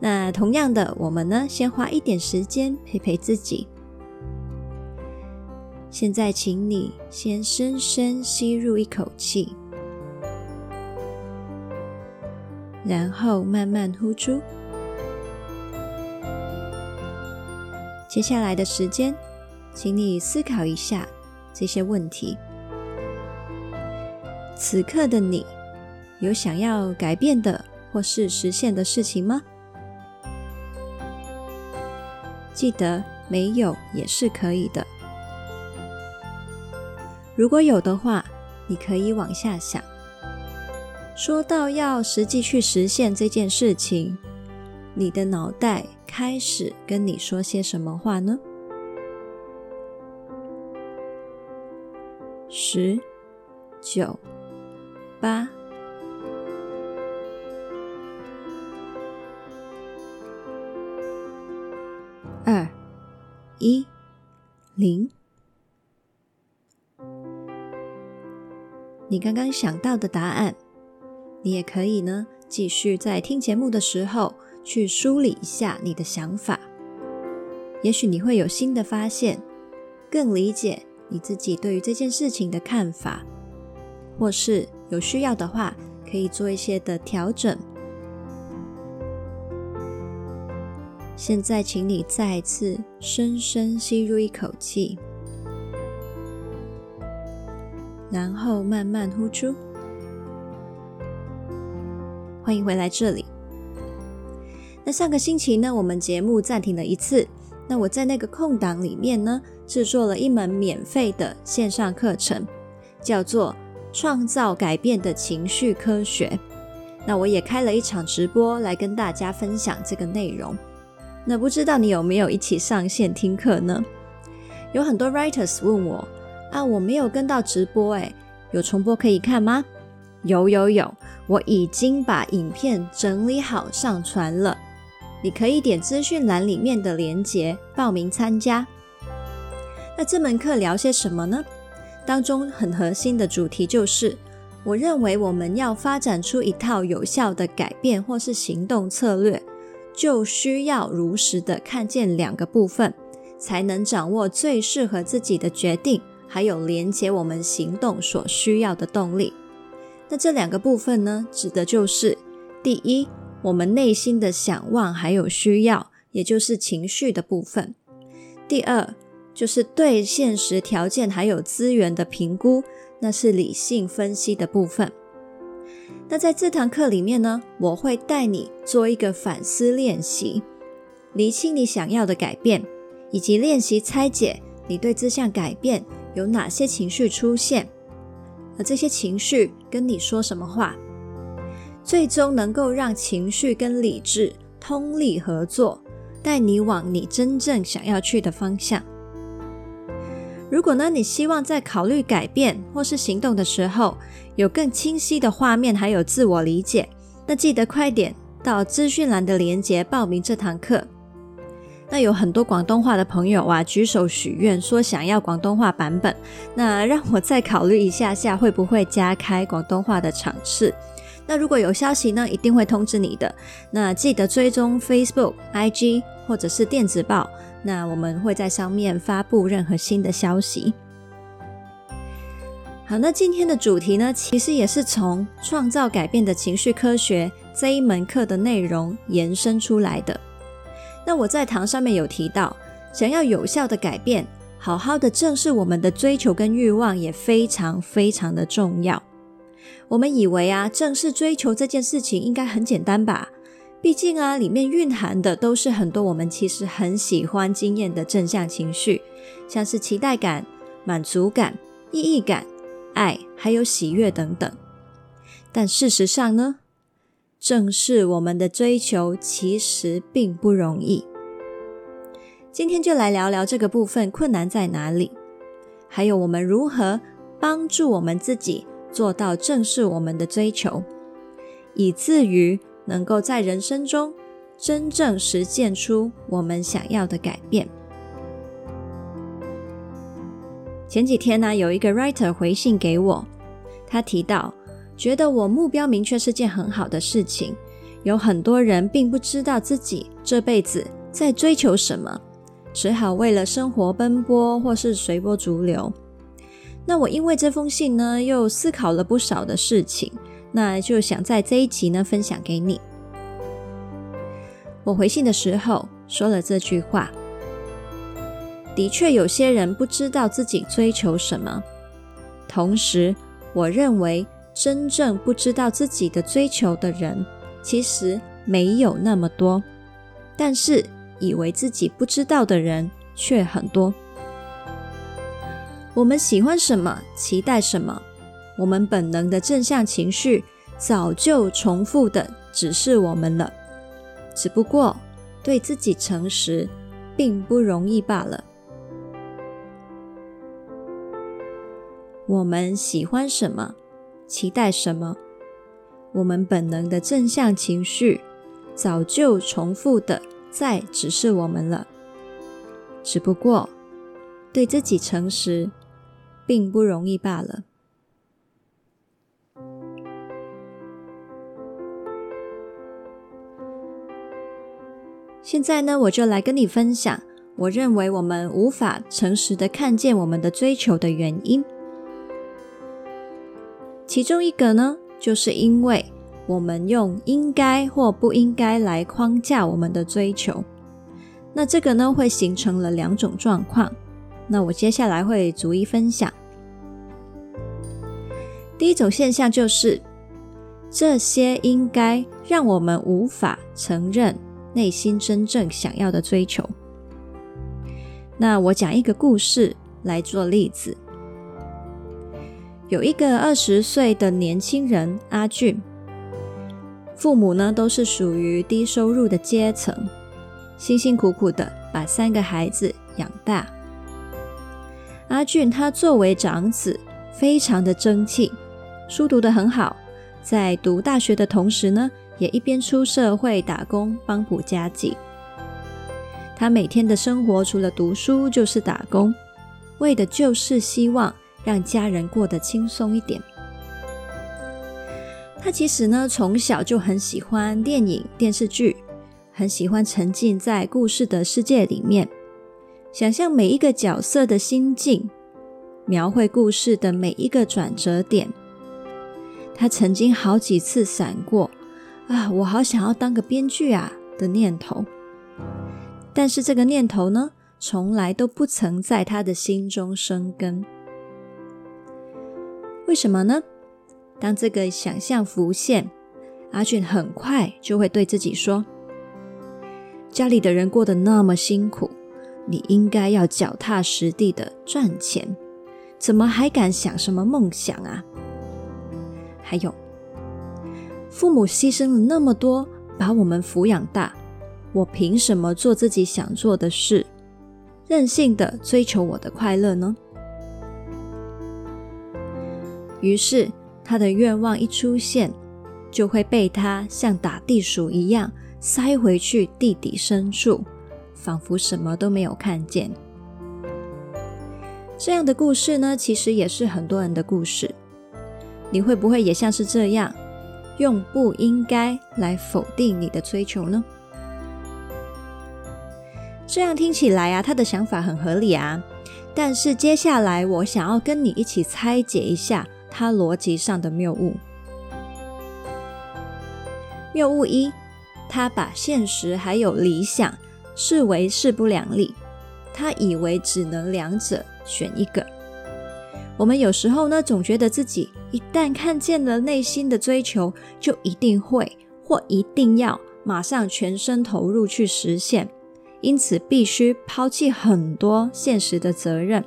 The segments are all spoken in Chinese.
那同样的，我们呢，先花一点时间陪陪自己。现在，请你先深深吸入一口气，然后慢慢呼出。接下来的时间，请你思考一下这些问题。此刻的你，有想要改变的或是实现的事情吗？记得没有也是可以的。如果有的话，你可以往下想。说到要实际去实现这件事情，你的脑袋开始跟你说些什么话呢？十、九、八。一零，你刚刚想到的答案，你也可以呢，继续在听节目的时候去梳理一下你的想法，也许你会有新的发现，更理解你自己对于这件事情的看法，或是有需要的话，可以做一些的调整。现在，请你再次深深吸入一口气，然后慢慢呼出。欢迎回来这里。那上个星期呢，我们节目暂停了一次。那我在那个空档里面呢，制作了一门免费的线上课程，叫做《创造改变的情绪科学》。那我也开了一场直播来跟大家分享这个内容。那不知道你有没有一起上线听课呢？有很多 writers 问我啊，我没有跟到直播，诶，有重播可以看吗？有有有，我已经把影片整理好上传了，你可以点资讯栏里面的链接报名参加。那这门课聊些什么呢？当中很核心的主题就是，我认为我们要发展出一套有效的改变或是行动策略。就需要如实的看见两个部分，才能掌握最适合自己的决定，还有连接我们行动所需要的动力。那这两个部分呢，指的就是第一，我们内心的想望还有需要，也就是情绪的部分；第二，就是对现实条件还有资源的评估，那是理性分析的部分。那在这堂课里面呢，我会带你做一个反思练习，厘清你想要的改变，以及练习拆解你对这项改变有哪些情绪出现，而这些情绪跟你说什么话，最终能够让情绪跟理智通力合作，带你往你真正想要去的方向。如果呢，你希望在考虑改变或是行动的时候，有更清晰的画面，还有自我理解，那记得快点到资讯栏的连接报名这堂课。那有很多广东话的朋友啊，举手许愿说想要广东话版本，那让我再考虑一下下会不会加开广东话的场次。那如果有消息呢，一定会通知你的。那记得追踪 Facebook、IG 或者是电子报。那我们会在上面发布任何新的消息。好，那今天的主题呢，其实也是从创造改变的情绪科学这一门课的内容延伸出来的。那我在堂上面有提到，想要有效的改变，好好的正视我们的追求跟欲望也非常非常的重要。我们以为啊，正视追求这件事情应该很简单吧？毕竟啊，里面蕴含的都是很多我们其实很喜欢经验的正向情绪，像是期待感、满足感、意义感、爱，还有喜悦等等。但事实上呢，正视我们的追求其实并不容易。今天就来聊聊这个部分困难在哪里，还有我们如何帮助我们自己做到正视我们的追求，以至于能够在人生中真正实践出我们想要的改变。前几天呢，有一个 writer 回信给我，他提到觉得我目标明确是件很好的事情，有很多人并不知道自己这辈子在追求什么。只好为了生活奔波，或是随波逐流。那我因为这封信呢，又思考了不少的事情，那就想在这一集呢分享给你。我回信的时候说了这句话：的确，有些人不知道自己追求什么。同时，我认为真正不知道自己的追求的人，其实没有那么多。但是，以为自己不知道的人却很多。我们喜欢什么，期待什么，我们本能的正向情绪早就重复的指示我们了。只不过对自己诚实并不容易罢了。我们喜欢什么，期待什么，我们本能的正向情绪早就重复的。在指示我们了，只不过对自己诚实并不容易罢了。现在呢，我就来跟你分享，我认为我们无法诚实的看见我们的追求的原因。其中一个呢，就是因为。我们用应该或不应该来框架我们的追求，那这个呢，会形成了两种状况。那我接下来会逐一分享。第一种现象就是，这些应该让我们无法承认内心真正想要的追求。那我讲一个故事来做例子。有一个二十岁的年轻人阿俊。父母呢，都是属于低收入的阶层，辛辛苦苦的把三个孩子养大。阿俊他作为长子，非常的争气，书读得很好，在读大学的同时呢，也一边出社会打工帮补家计。他每天的生活除了读书就是打工，为的就是希望让家人过得轻松一点。他其实呢，从小就很喜欢电影、电视剧，很喜欢沉浸在故事的世界里面，想象每一个角色的心境，描绘故事的每一个转折点。他曾经好几次闪过“啊，我好想要当个编剧啊”的念头，但是这个念头呢，从来都不曾在他的心中生根。为什么呢？当这个想象浮现，阿俊很快就会对自己说：“家里的人过得那么辛苦，你应该要脚踏实地的赚钱，怎么还敢想什么梦想啊？还有，父母牺牲了那么多，把我们抚养大，我凭什么做自己想做的事，任性的追求我的快乐呢？”于是。他的愿望一出现，就会被他像打地鼠一样塞回去地底深处，仿佛什么都没有看见。这样的故事呢，其实也是很多人的故事。你会不会也像是这样，用不应该来否定你的追求呢？这样听起来啊，他的想法很合理啊。但是接下来，我想要跟你一起拆解一下。他逻辑上的谬误。谬误一，他把现实还有理想视为势不两立，他以为只能两者选一个。我们有时候呢，总觉得自己一旦看见了内心的追求，就一定会或一定要马上全身投入去实现，因此必须抛弃很多现实的责任。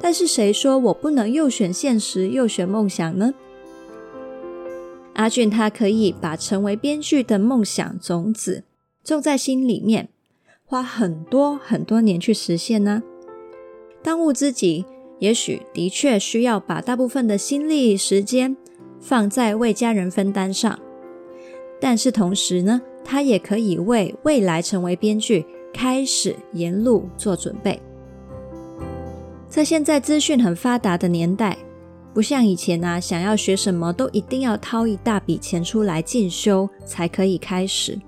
但是谁说我不能又选现实又选梦想呢？阿俊他可以把成为编剧的梦想种子种在心里面，花很多很多年去实现呢？当务之急，也许的确需要把大部分的心力、时间放在为家人分担上，但是同时呢，他也可以为未来成为编剧开始沿路做准备。在现在资讯很发达的年代，不像以前啊，想要学什么都一定要掏一大笔钱出来进修才可以开始。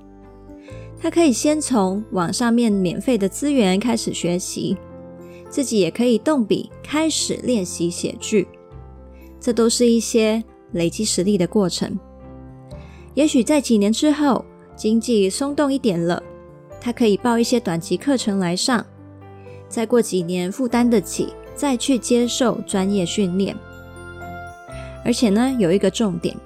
他可以先从网上面免费的资源开始学习，自己也可以动笔开始练习写剧，这都是一些累积实力的过程。也许在几年之后，经济松动一点了，他可以报一些短期课程来上。再过几年负担得起，再去接受专业训练。而且呢，有一个重点，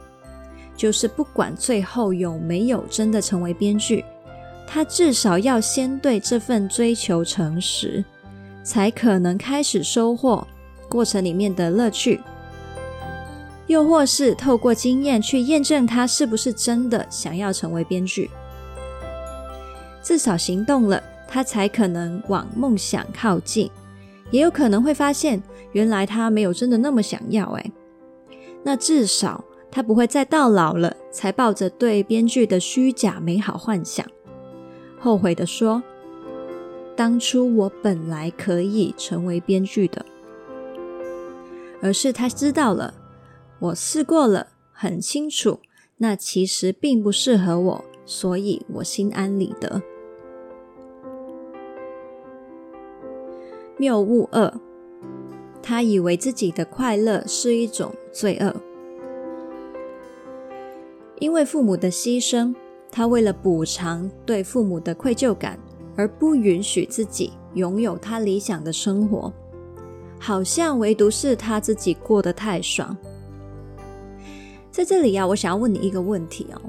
就是不管最后有没有真的成为编剧，他至少要先对这份追求诚实，才可能开始收获过程里面的乐趣。又或是透过经验去验证他是不是真的想要成为编剧，至少行动了。他才可能往梦想靠近，也有可能会发现，原来他没有真的那么想要。哎，那至少他不会再到老了才抱着对编剧的虚假美好幻想，后悔地说：“当初我本来可以成为编剧的。”而是他知道了，我试过了，很清楚，那其实并不适合我，所以我心安理得。谬误二，他以为自己的快乐是一种罪恶，因为父母的牺牲，他为了补偿对父母的愧疚感，而不允许自己拥有他理想的生活，好像唯独是他自己过得太爽。在这里啊，我想要问你一个问题哦，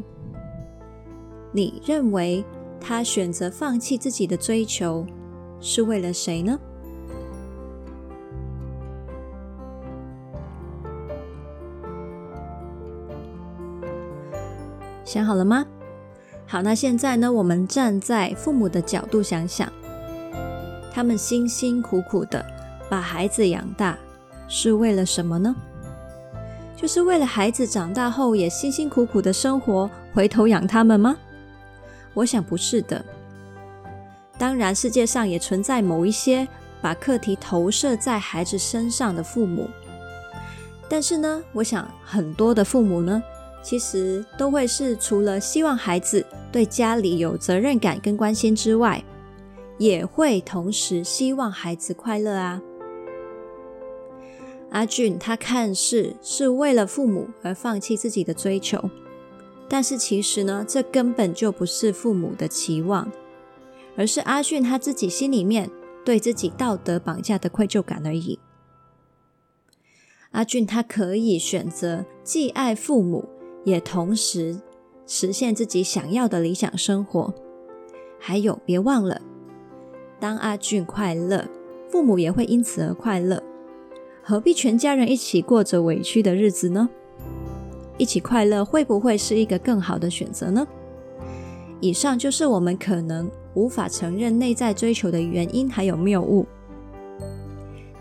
你认为他选择放弃自己的追求是为了谁呢？想好了吗？好，那现在呢，我们站在父母的角度想想，他们辛辛苦苦的把孩子养大，是为了什么呢？就是为了孩子长大后也辛辛苦苦的生活，回头养他们吗？我想不是的。当然，世界上也存在某一些把课题投射在孩子身上的父母，但是呢，我想很多的父母呢。其实都会是除了希望孩子对家里有责任感跟关心之外，也会同时希望孩子快乐啊。阿俊他看似是为了父母而放弃自己的追求，但是其实呢，这根本就不是父母的期望，而是阿俊他自己心里面对自己道德绑架的愧疚感而已。阿俊他可以选择既爱父母。也同时实现自己想要的理想生活。还有，别忘了，当阿俊快乐，父母也会因此而快乐。何必全家人一起过着委屈的日子呢？一起快乐会不会是一个更好的选择呢？以上就是我们可能无法承认内在追求的原因，还有谬误。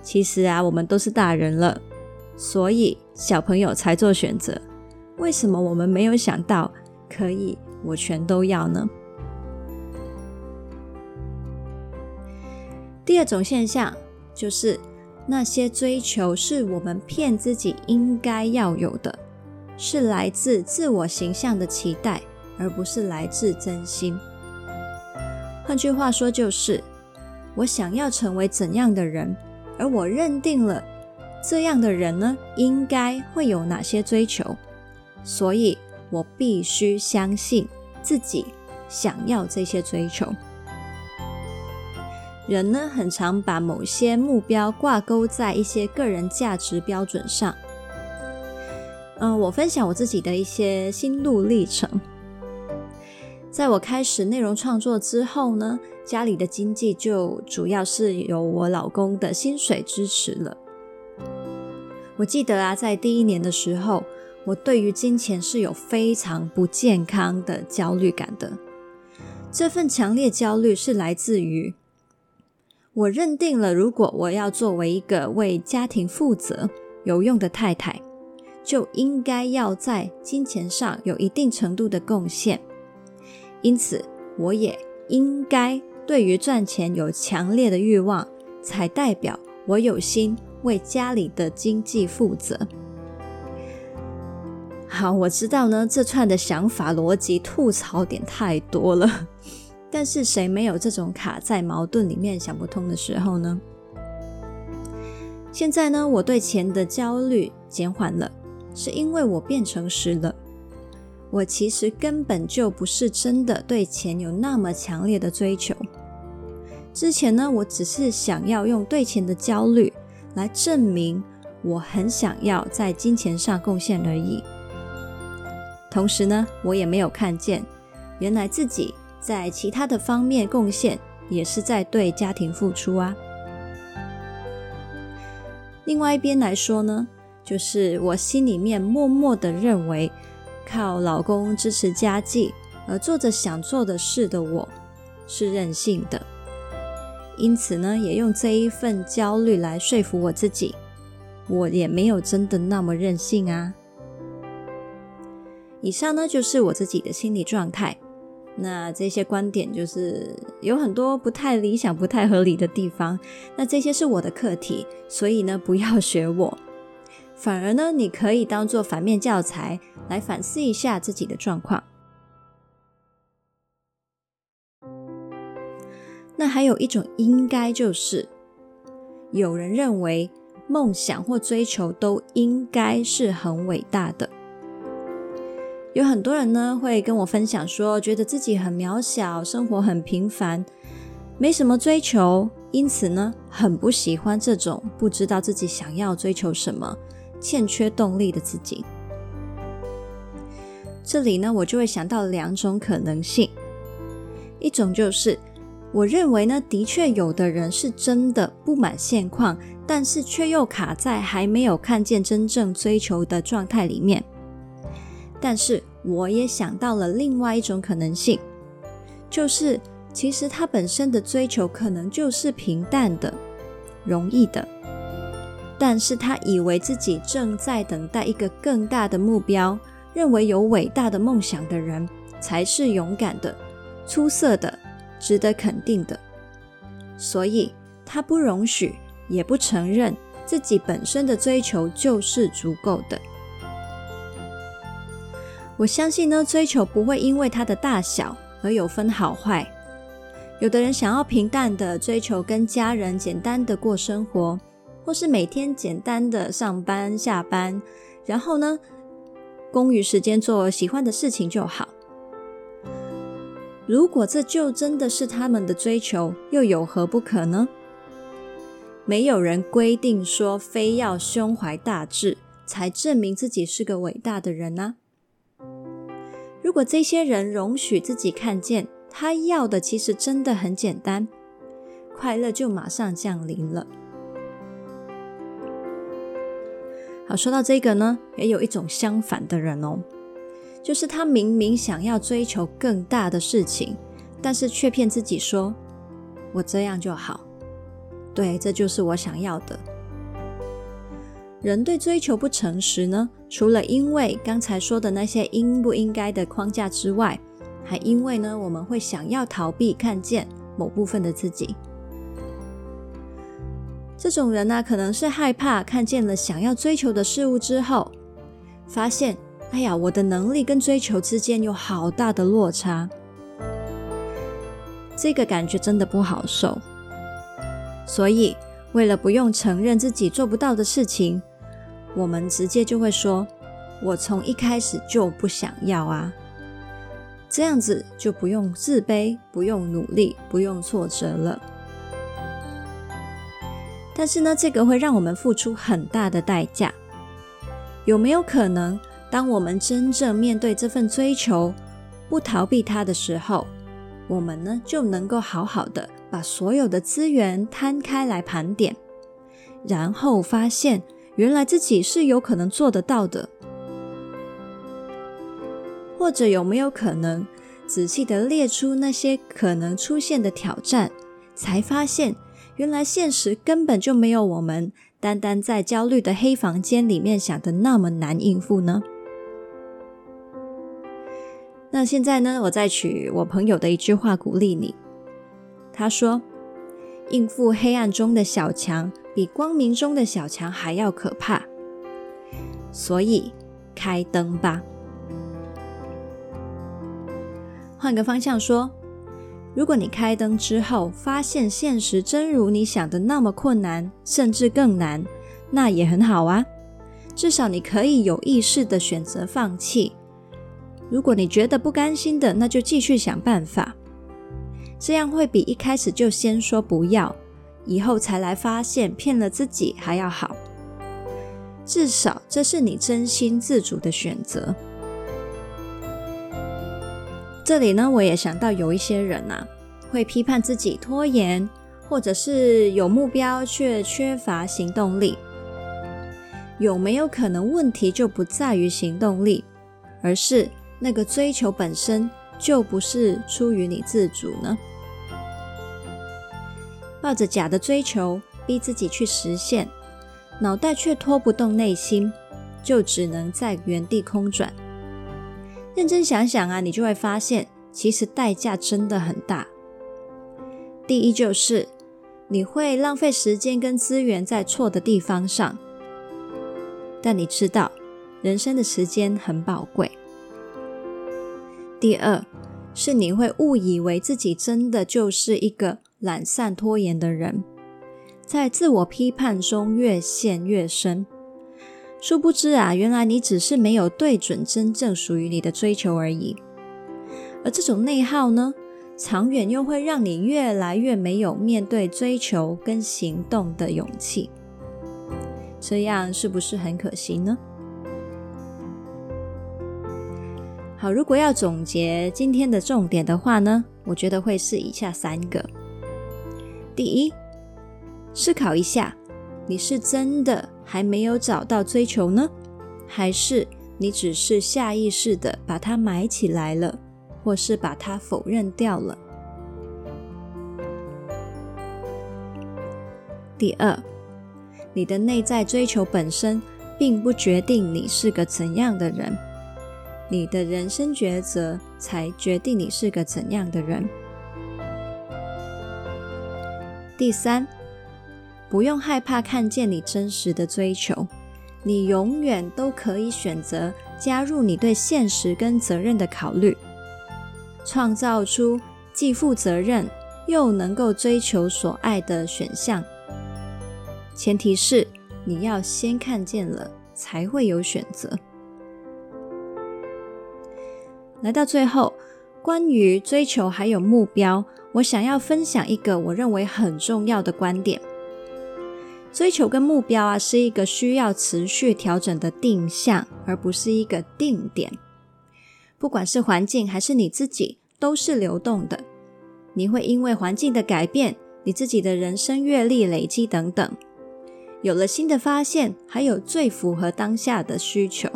其实啊，我们都是大人了，所以小朋友才做选择。为什么我们没有想到可以我全都要呢？第二种现象就是那些追求是我们骗自己应该要有的，是来自自我形象的期待，而不是来自真心。换句话说，就是我想要成为怎样的人，而我认定了这样的人呢，应该会有哪些追求。所以我必须相信自己想要这些追求。人呢，很常把某些目标挂钩在一些个人价值标准上。嗯，我分享我自己的一些心路历程。在我开始内容创作之后呢，家里的经济就主要是由我老公的薪水支持了。我记得啊，在第一年的时候。我对于金钱是有非常不健康的焦虑感的。这份强烈焦虑是来自于我认定了，如果我要作为一个为家庭负责、有用的太太，就应该要在金钱上有一定程度的贡献，因此我也应该对于赚钱有强烈的欲望，才代表我有心为家里的经济负责。好，我知道呢，这串的想法逻辑吐槽点太多了，但是谁没有这种卡在矛盾里面想不通的时候呢？现在呢，我对钱的焦虑减缓了，是因为我变诚实了。我其实根本就不是真的对钱有那么强烈的追求。之前呢，我只是想要用对钱的焦虑来证明我很想要在金钱上贡献而已。同时呢，我也没有看见，原来自己在其他的方面贡献也是在对家庭付出啊。另外一边来说呢，就是我心里面默默的认为，靠老公支持家计而做着想做的事的我，是任性的。因此呢，也用这一份焦虑来说服我自己，我也没有真的那么任性啊。以上呢，就是我自己的心理状态。那这些观点就是有很多不太理想、不太合理的地方。那这些是我的课题，所以呢，不要学我。反而呢，你可以当做反面教材来反思一下自己的状况。那还有一种应该就是，有人认为梦想或追求都应该是很伟大的。有很多人呢会跟我分享说，觉得自己很渺小，生活很平凡，没什么追求，因此呢很不喜欢这种不知道自己想要追求什么、欠缺动力的自己。这里呢我就会想到两种可能性，一种就是我认为呢的确有的人是真的不满现况，但是却又卡在还没有看见真正追求的状态里面。但是我也想到了另外一种可能性，就是其实他本身的追求可能就是平淡的、容易的，但是他以为自己正在等待一个更大的目标，认为有伟大的梦想的人才是勇敢的、出色的、值得肯定的，所以他不容许，也不承认自己本身的追求就是足够的。我相信呢，追求不会因为它的大小而有分好坏。有的人想要平淡的追求跟家人简单的过生活，或是每天简单的上班下班，然后呢，空余时间做喜欢的事情就好。如果这就真的是他们的追求，又有何不可呢？没有人规定说非要胸怀大志才证明自己是个伟大的人啊。如果这些人容许自己看见，他要的其实真的很简单，快乐就马上降临了。好，说到这个呢，也有一种相反的人哦，就是他明明想要追求更大的事情，但是却骗自己说：“我这样就好。”对，这就是我想要的。人对追求不诚实呢，除了因为刚才说的那些应不应该的框架之外，还因为呢，我们会想要逃避看见某部分的自己。这种人呢、可能是害怕看见了想要追求的事物之后，发现，哎呀，我的能力跟追求之间有好大的落差，这个感觉真的不好受。所以，为了不用承认自己做不到的事情。我们直接就会说：“我从一开始就不想要啊。”这样子就不用自卑，不用努力，不用挫折了。但是呢，这个会让我们付出很大的代价。有没有可能，当我们真正面对这份追求，不逃避它的时候，我们呢就能够好好的把所有的资源摊开来盘点，然后发现。原来自己是有可能做得到的，或者有没有可能，仔细地列出那些可能出现的挑战，才发现原来现实根本就没有我们单单在焦虑的黑房间里面想的那么难应付呢？那现在呢，我再取我朋友的一句话鼓励你。他说：“应付黑暗中的小强，比光明中的小强还要可怕。所以，开灯吧。换个方向说，如果你开灯之后，发现现实真如你想的那么困难，甚至更难，那也很好啊。至少你可以有意识的选择放弃。如果你觉得不甘心的，那就继续想办法。这样会比一开始就先说不要，以后才来发现骗了自己还要好。至少这是你真心自主的选择。这里呢，我也想到有一些人啊，会批判自己拖延，或者是有目标却缺乏行动力。有没有可能问题就不在于行动力，而是那个追求本身就不是出于你自主呢？抱着假的追求，逼自己去实现，脑袋却拖不动内心，就只能在原地空转。认真想想啊，你就会发现，其实代价真的很大。第一就是，你会浪费时间跟资源在错的地方上，但你知道，人生的时间很宝贵。第二，是你会误以为自己真的就是一个懒散拖延的人，在自我批判中越陷越深。殊不知啊，原来你只是没有对准真正属于你的追求而已。而这种内耗呢，长远又会让你越来越没有面对追求跟行动的勇气。这样是不是很可惜呢？好，如果要总结今天的重点的话呢，我觉得会是以下三个。第一，思考一下，你是真的还没有找到追求呢，还是你只是下意识的把它埋起来了，或是把它否认掉了？第二，你的内在追求本身并不决定你是个怎样的人，你的人生抉择才决定你是个怎样的人。第三，不用害怕看见你真实的追求，你永远都可以选择加入你对现实跟责任的考虑，创造出既负责任又能够追求所爱的选项。前提是你要先看见了，才会有选择。来到最后，关于追求还有目标。我想要分享一个我认为很重要的观点：追求跟目标啊，是一个需要持续调整的定向，而不是一个定点。不管是环境还是你自己，都是流动的。你会因为环境的改变，你自己的人生阅历累积等等，有了新的发现，还有最符合当下的需求。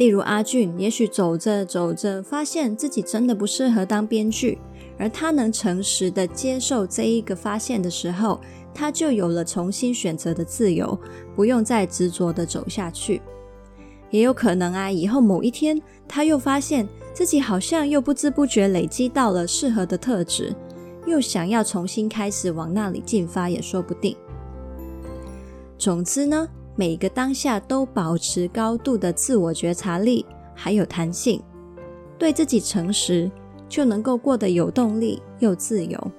例如阿俊，也许走着走着，发现自己真的不适合当编剧。而他能诚实的接受这一个发现的时候，他就有了重新选择的自由，不用再执着的走下去。也有可能啊，以后某一天他又发现自己好像又不知不觉累积到了适合的特质，又想要重新开始往那里进发也说不定。总之呢，每个当下都保持高度的自我觉察力，还有弹性，对自己诚实。就能够过得有动力又自由。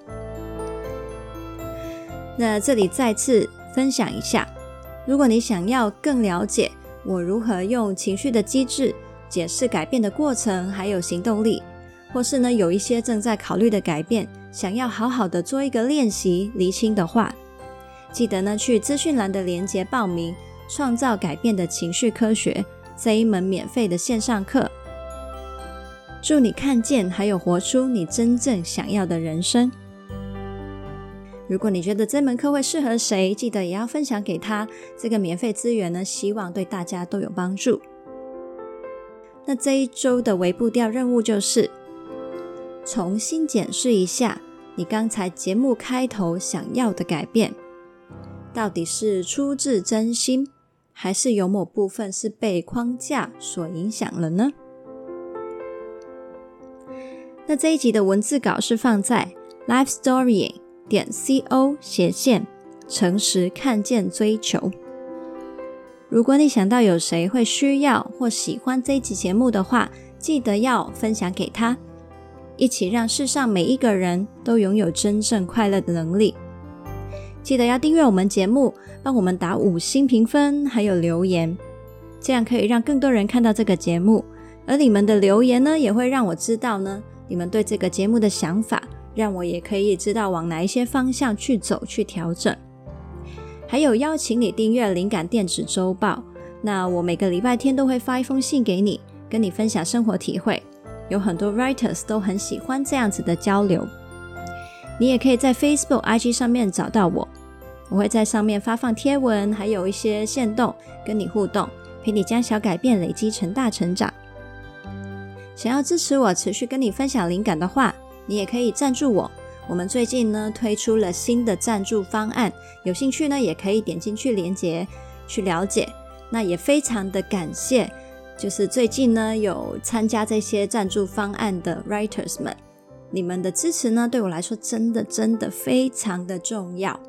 那这里再次分享一下，如果你想要更了解我如何用情绪的机制解释改变的过程，还有行动力，或是呢有一些正在考虑的改变，想要好好的做一个练习厘清的话，记得呢去资讯栏的连接报名《创造改变的情绪科学》这一门免费的线上课。祝你看见，还有活出你真正想要的人生。如果你觉得这门课会适合谁，记得也要分享给他。这个免费资源呢，希望对大家都有帮助。那这一周的微步调任务就是重新检视一下你刚才节目开头想要的改变，到底是出自真心，还是有某部分是被框架所影响了呢？那这一集的文字稿是放在 lifestory 点 co 斜线诚实看见追求。如果你想到有谁会需要或喜欢这一集节目的话，记得要分享给他，一起让世上每一个人都拥有真正快乐的能力。记得要订阅我们节目，帮我们打五星评分，还有留言，这样可以让更多人看到这个节目。而你们的留言呢，也会让我知道呢，你们对这个节目的想法，让我也可以知道往哪一些方向去走，去调整。还有邀请你订阅灵感电子周报，那我每个礼拜天都会发一封信给你，跟你分享生活体会。有很多 writers 都很喜欢这样子的交流。你也可以在 Facebook、IG 上面找到我，我会在上面发放贴文，还有一些线动，跟你互动，陪你将小改变累积成大成长。想要支持我持续跟你分享灵感的话，你也可以赞助我。我们最近呢推出了新的赞助方案，有兴趣呢也可以点进去连接去了解。那也非常的感谢，就是最近呢有参加这些赞助方案的 writers 们。你们的支持呢，对我来说真的真的非常的重要。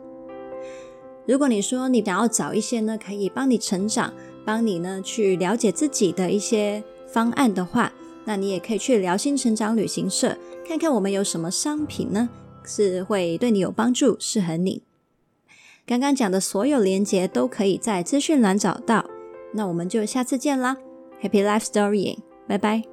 如果你说你想要找一些呢，可以帮你成长、帮你呢去了解自己的一些方案的话，那你也可以去聊心成长旅行社看看我们有什么商品呢，是会对你有帮助、适合你。刚刚讲的所有连接都可以在资讯栏找到。那我们就下次见啦，Happy Life Story，拜拜。